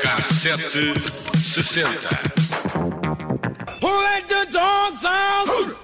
Cassete 60. Who let the dogs out?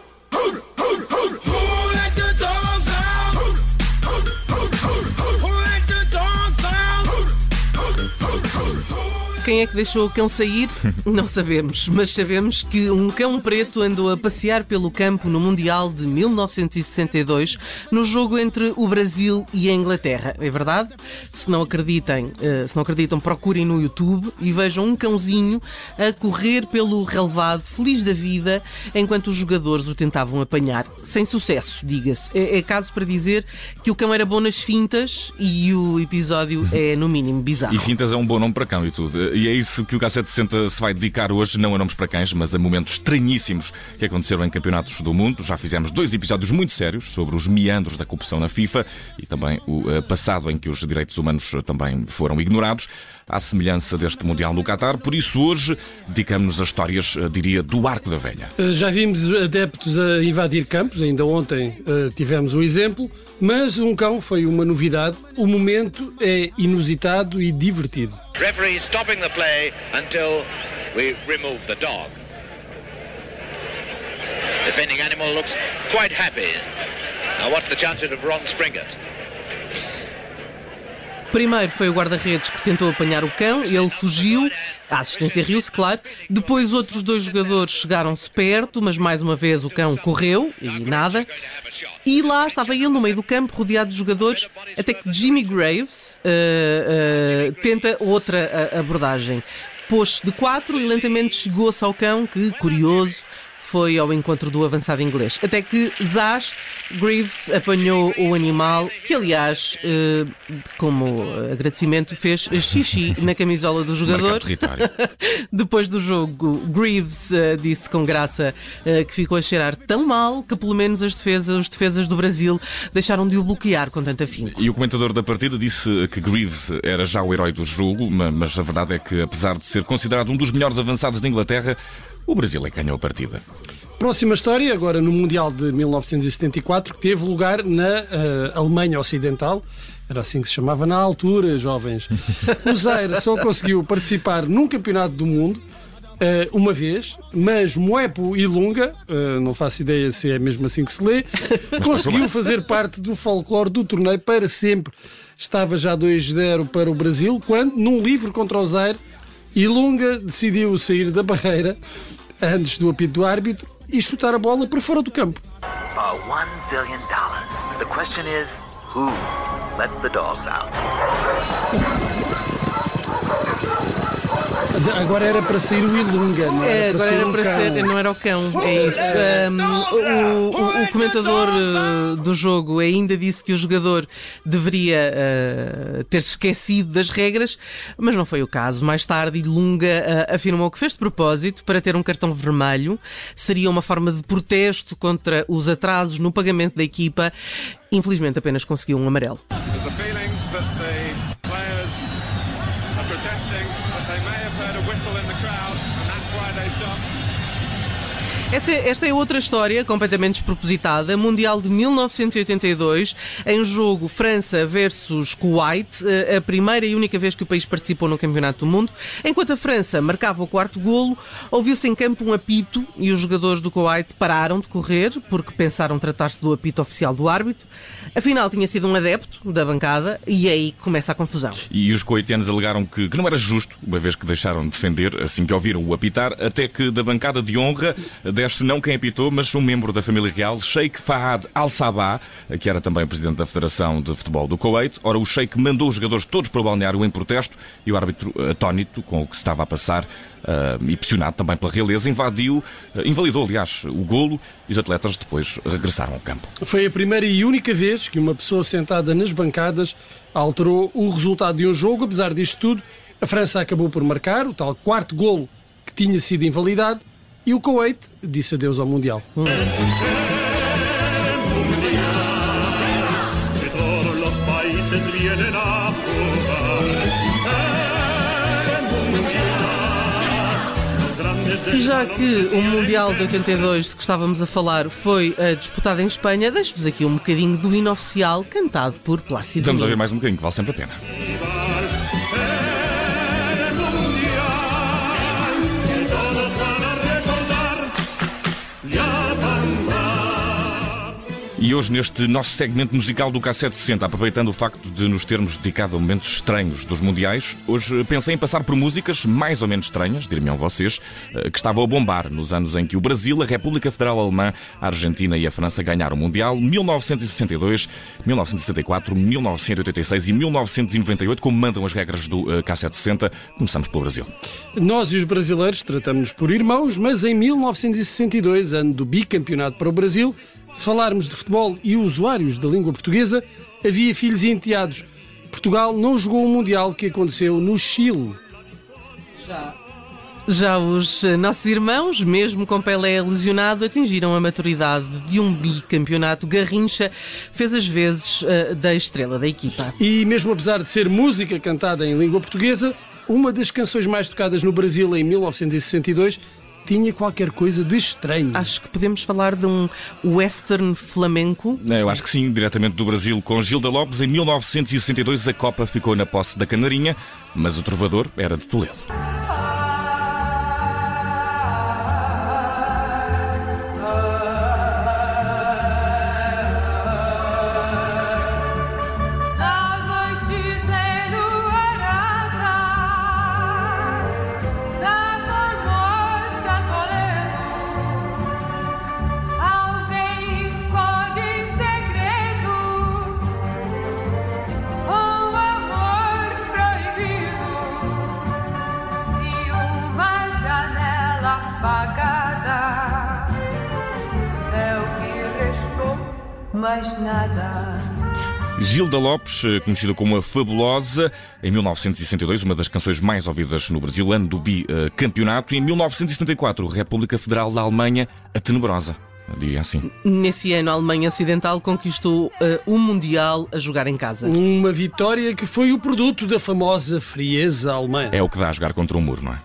Quem é que deixou o cão sair? Não sabemos, mas sabemos que um cão preto andou a passear pelo campo no Mundial de 1962, no jogo entre o Brasil e a Inglaterra. É verdade? Se não acreditem, eh, se não acreditam, procurem no YouTube e vejam um cãozinho a correr pelo relevado, feliz da vida, enquanto os jogadores o tentavam apanhar. Sem sucesso, diga-se. É, é caso para dizer que o cão era bom nas fintas e o episódio é, no mínimo, bizarro. E Fintas é um bom nome para cão e tudo. E é isso que o K760 se vai dedicar hoje, não a nomes para cães, mas a momentos estranhíssimos que aconteceram em campeonatos do mundo. Já fizemos dois episódios muito sérios sobre os meandros da corrupção na FIFA e também o eh, passado em que os direitos humanos eh, também foram ignorados. À semelhança deste Mundial no Qatar, por isso hoje dedicamos-nos a histórias, eh, diria, do Arco da Velha. Uh, Já vimos adeptos a invadir campos, ainda ontem uh, tivemos o exemplo, mas um cão foi uma novidade. O momento é inusitado e divertido. Referee stopping the play until we remove the dog. Defending animal looks quite happy. Now, what's the chances of Ron Springett? Primeiro foi o guarda-redes que tentou apanhar o cão, ele fugiu, a assistência riu-se, claro. Depois outros dois jogadores chegaram-se perto, mas mais uma vez o cão correu e nada. E lá estava ele no meio do campo, rodeado de jogadores, até que Jimmy Graves eh, eh, tenta outra eh, abordagem. Pôs-se de quatro e lentamente chegou-se ao cão, que, curioso, foi ao encontro do avançado inglês. Até que Zaz Greaves apanhou o animal, que aliás, eh, como agradecimento, fez xixi na camisola do jogador. Depois do jogo, Greaves eh, disse com graça eh, que ficou a cheirar tão mal que pelo menos as defesas, os defesas do Brasil deixaram de o bloquear com tanta afinco. E o comentador da partida disse que Greaves era já o herói do jogo, ma- mas a verdade é que, apesar de ser considerado um dos melhores avançados da Inglaterra, o Brasil é que ganhou a partida. Próxima história, agora no Mundial de 1974, que teve lugar na eh, Alemanha Ocidental. Era assim que se chamava na altura, jovens. O Zaire só conseguiu participar num campeonato do mundo eh, uma vez, mas Moepo Ilunga, eh, não faço ideia se é mesmo assim que se lê, conseguiu fazer parte do folclore do torneio para sempre. Estava já 2-0 para o Brasil, quando, num livre contra o Zaire, Ilunga decidiu sair da barreira antes do apito do árbitro e chutar a bola para fora do campo. Uh, one zillion dollars. The question is, who let the dogs out? Agora era para sair o Ilunga, não É, era para agora era para cão. ser, não era o cão, é isso. Um, o, o- o comentador uh, do jogo ainda disse que o jogador deveria uh, ter-se esquecido das regras, mas não foi o caso. Mais tarde, Ilunga uh, afirmou que fez de propósito para ter um cartão vermelho. Seria uma forma de protesto contra os atrasos no pagamento da equipa. Infelizmente, apenas conseguiu um amarelo. Essa, esta é outra história completamente despropositada. Mundial de 1982, em jogo França versus Kuwait, eh, a primeira e única vez que o país participou no Campeonato do Mundo. Enquanto a França marcava o quarto golo, ouviu-se em campo um apito e os jogadores do Kuwait pararam de correr porque pensaram tratar-se do apito oficial do árbitro. Afinal, tinha sido um adepto da bancada e aí começa a confusão. E os coitianos alegaram que, que não era justo, uma vez que deixaram de defender assim que ouviram o apitar, até que da bancada de honra desce não quem apitou, mas um membro da família real, Sheikh Fahad Al-Sabah, que era também presidente da Federação de Futebol do Kuwait. Ora, o Sheikh mandou os jogadores todos para o balneário em protesto e o árbitro, atónito com o que se estava a passar, ah, e pressionado também pela realeza, invadiu, ah, invalidou, aliás, o golo e os atletas depois regressaram ao campo. Foi a primeira e única vez que uma pessoa sentada nas bancadas alterou o resultado de um jogo. Apesar disto tudo, a França acabou por marcar o tal quarto golo que tinha sido invalidado e o Kuwait disse adeus ao Mundial. grandes E já que o Mundial de 82 de que estávamos a falar foi uh, disputado em Espanha, deixo-vos aqui um bocadinho do hino oficial cantado por Plácido Vamos ouvir mais um bocadinho, que vale sempre a pena. E hoje, neste nosso segmento musical do K760, aproveitando o facto de nos termos dedicado a momentos estranhos dos mundiais, hoje pensei em passar por músicas mais ou menos estranhas, diriam vocês, eh, que estavam a bombar nos anos em que o Brasil, a República Federal Alemã, a Argentina e a França ganharam o Mundial 1962, 1974, 1986 e 1998, como mandam as regras do eh, K760. Começamos pelo Brasil. Nós e os brasileiros tratamos-nos por irmãos, mas em 1962, ano do bicampeonato para o Brasil, se falarmos de futebol e usuários da língua portuguesa, havia filhos e enteados. Portugal não jogou o Mundial que aconteceu no Chile. Já os eh, nossos irmãos, mesmo com Pelé lesionado, atingiram a maturidade de um bicampeonato. Garrincha fez as vezes eh, da estrela da equipa. E mesmo apesar de ser música cantada em língua portuguesa, uma das canções mais tocadas no Brasil em 1962 tinha qualquer coisa de estranho. Acho que podemos falar de um western flamenco. É, Eu acho que sim, diretamente do Brasil com Gilda Lopes. Em 1962 a Copa ficou na posse da Canarinha, mas o trovador era de Toledo. Mais nada Gilda Lopes, conhecida como a Fabulosa, em 1962, uma das canções mais ouvidas no Brasil, ano do bicampeonato, e em 1974, República Federal da Alemanha, a Tenebrosa. Diria assim. Nesse ano, a Alemanha Ocidental conquistou eh, o Mundial a jogar em casa. Uma vitória que foi o produto da famosa frieza alemã. É o que dá a jogar contra um muro, não é?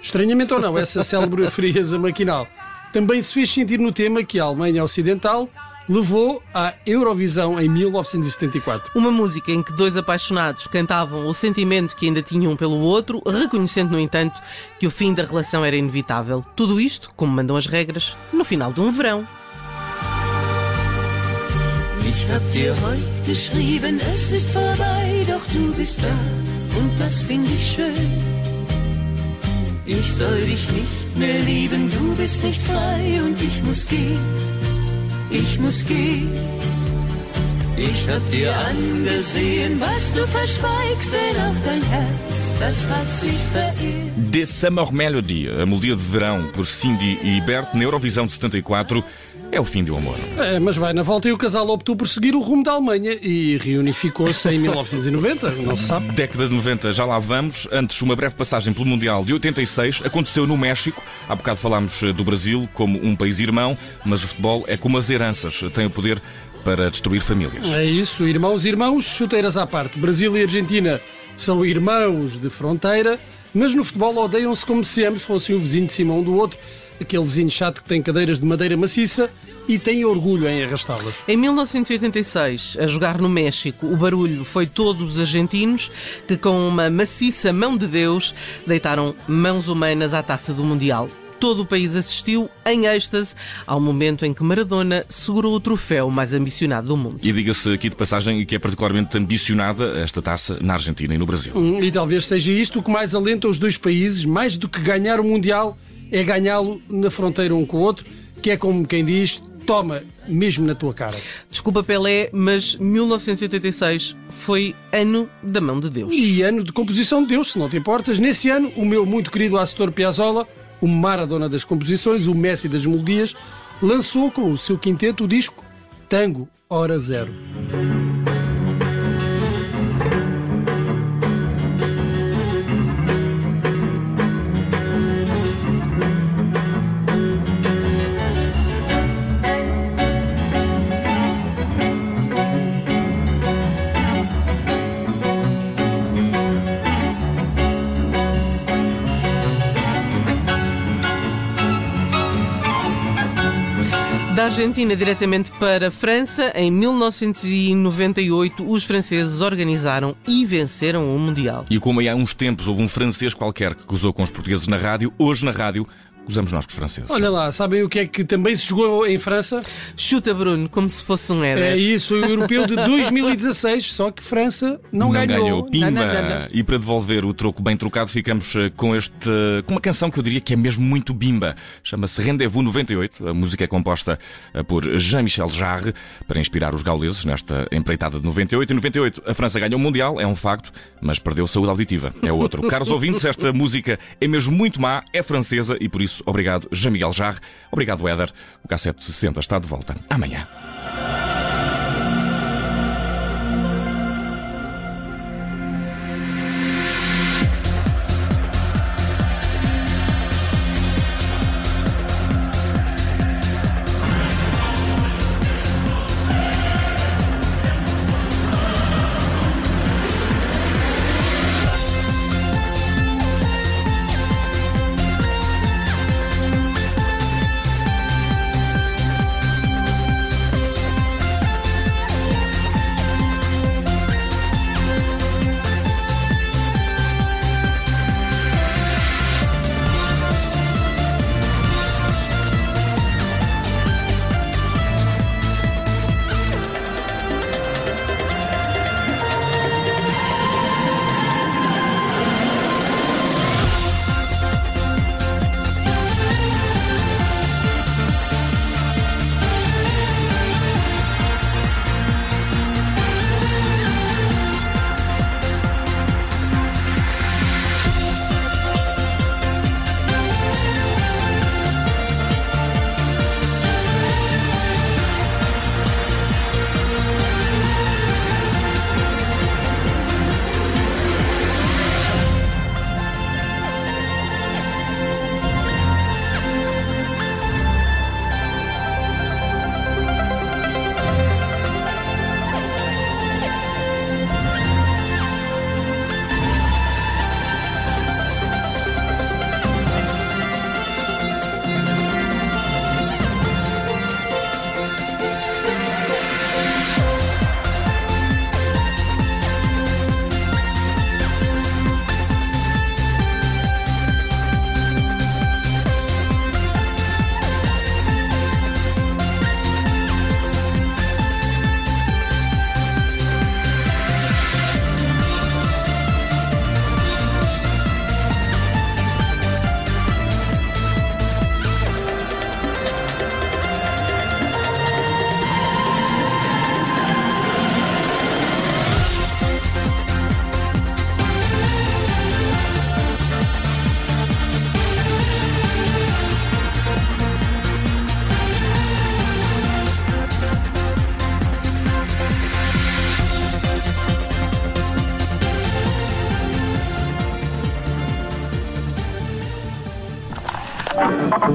Estranhamente ou não, essa célebre frieza maquinal também se fez sentir no tema que a Alemanha Ocidental levou à Eurovisão em 1974. Uma música em que dois apaixonados cantavam o sentimento que ainda tinham um pelo outro, reconhecendo, no entanto, que o fim da relação era inevitável. Tudo isto, como mandam as regras, no final de um verão. Ich hab dir heut geschrieben, es ist vorbei, doch du bist da und das find ich schön. Ich soll dich nicht mehr lieben, du bist nicht frei und ich muss gehen, ich muss gehen. Ich hab dir angesehen, was du verschweigst, denn dein Herz, das hat sich verirrt. The Summer Melody, a melodia de verão por Cindy e Bert na Eurovisão de 74, é o fim de um amor. É, mas vai na volta e o casal optou por seguir o rumo da Alemanha e reunificou-se em 1990, não se sabe. Década de 90, já lá vamos. Antes, uma breve passagem pelo Mundial de 86. Aconteceu no México. Há bocado falámos eh, do Brasil como um país irmão, mas o futebol é como as heranças. Tem o poder para destruir famílias. É isso, irmãos, irmãos, chuteiras à parte. Brasil e Argentina são irmãos de fronteira, mas no futebol odeiam-se como se ambos fossem o vizinho de cima um do outro, aquele vizinho chato que tem cadeiras de madeira maciça e tem orgulho em arrastá-las. Em 1986, a jogar no México, o barulho foi todos os argentinos que, com uma maciça mão de Deus, deitaram mãos humanas à taça do Mundial. Todo o país assistiu em êxtase ao momento em que Maradona segurou o troféu mais ambicionado do mundo. E diga-se aqui de passagem que é particularmente ambicionada esta taça na Argentina e no Brasil. Hum, E talvez seja isto o que mais alenta os dois países, mais do que ganhar o Mundial, é ganhá-lo na fronteira um com o outro, que é como quem diz, toma, mesmo na tua cara. Desculpa, Pelé, mas 1986 foi ano da mão de Deus. E ano de composição de Deus, se não te importas. Nesse ano, o meu muito querido Astor Piazzolla, o Maradona das composições, o Messi das melodias, lançou com o seu quinteto o disco Tango Hora Zero. Argentina diretamente para a França, em 1998, os franceses organizaram e venceram o Mundial. E como aí há uns tempos houve um francês qualquer que gozou com os portugueses na rádio, hoje na rádio gozamos nós com os franceses. Olha lá, sabem o que é que também se jogou em França? Chuta, Bruno, como se fosse um Éder. É isso, o europeu de 2016, só que França não, ganhou. Pimba! Não, não, não, não. E para devolver o troco bem trocado, ficamos eh, com este, com uma canção que eu diria que é mesmo muito bimba. Chama-se Rendezvous 98. A música é composta eh, por Jean-Michel Jarre para inspirar os gauleses nesta empreitada de 98. Em 98 a França ganhou o Mundial, é um facto, mas perdeu saúde auditiva. É outro. Caros ouvintes, esta música é mesmo muito má, é francesa e por isso obrigado Jean-Miguel Jarre. Obrigado, Éder. O K760 está de volta amanhã.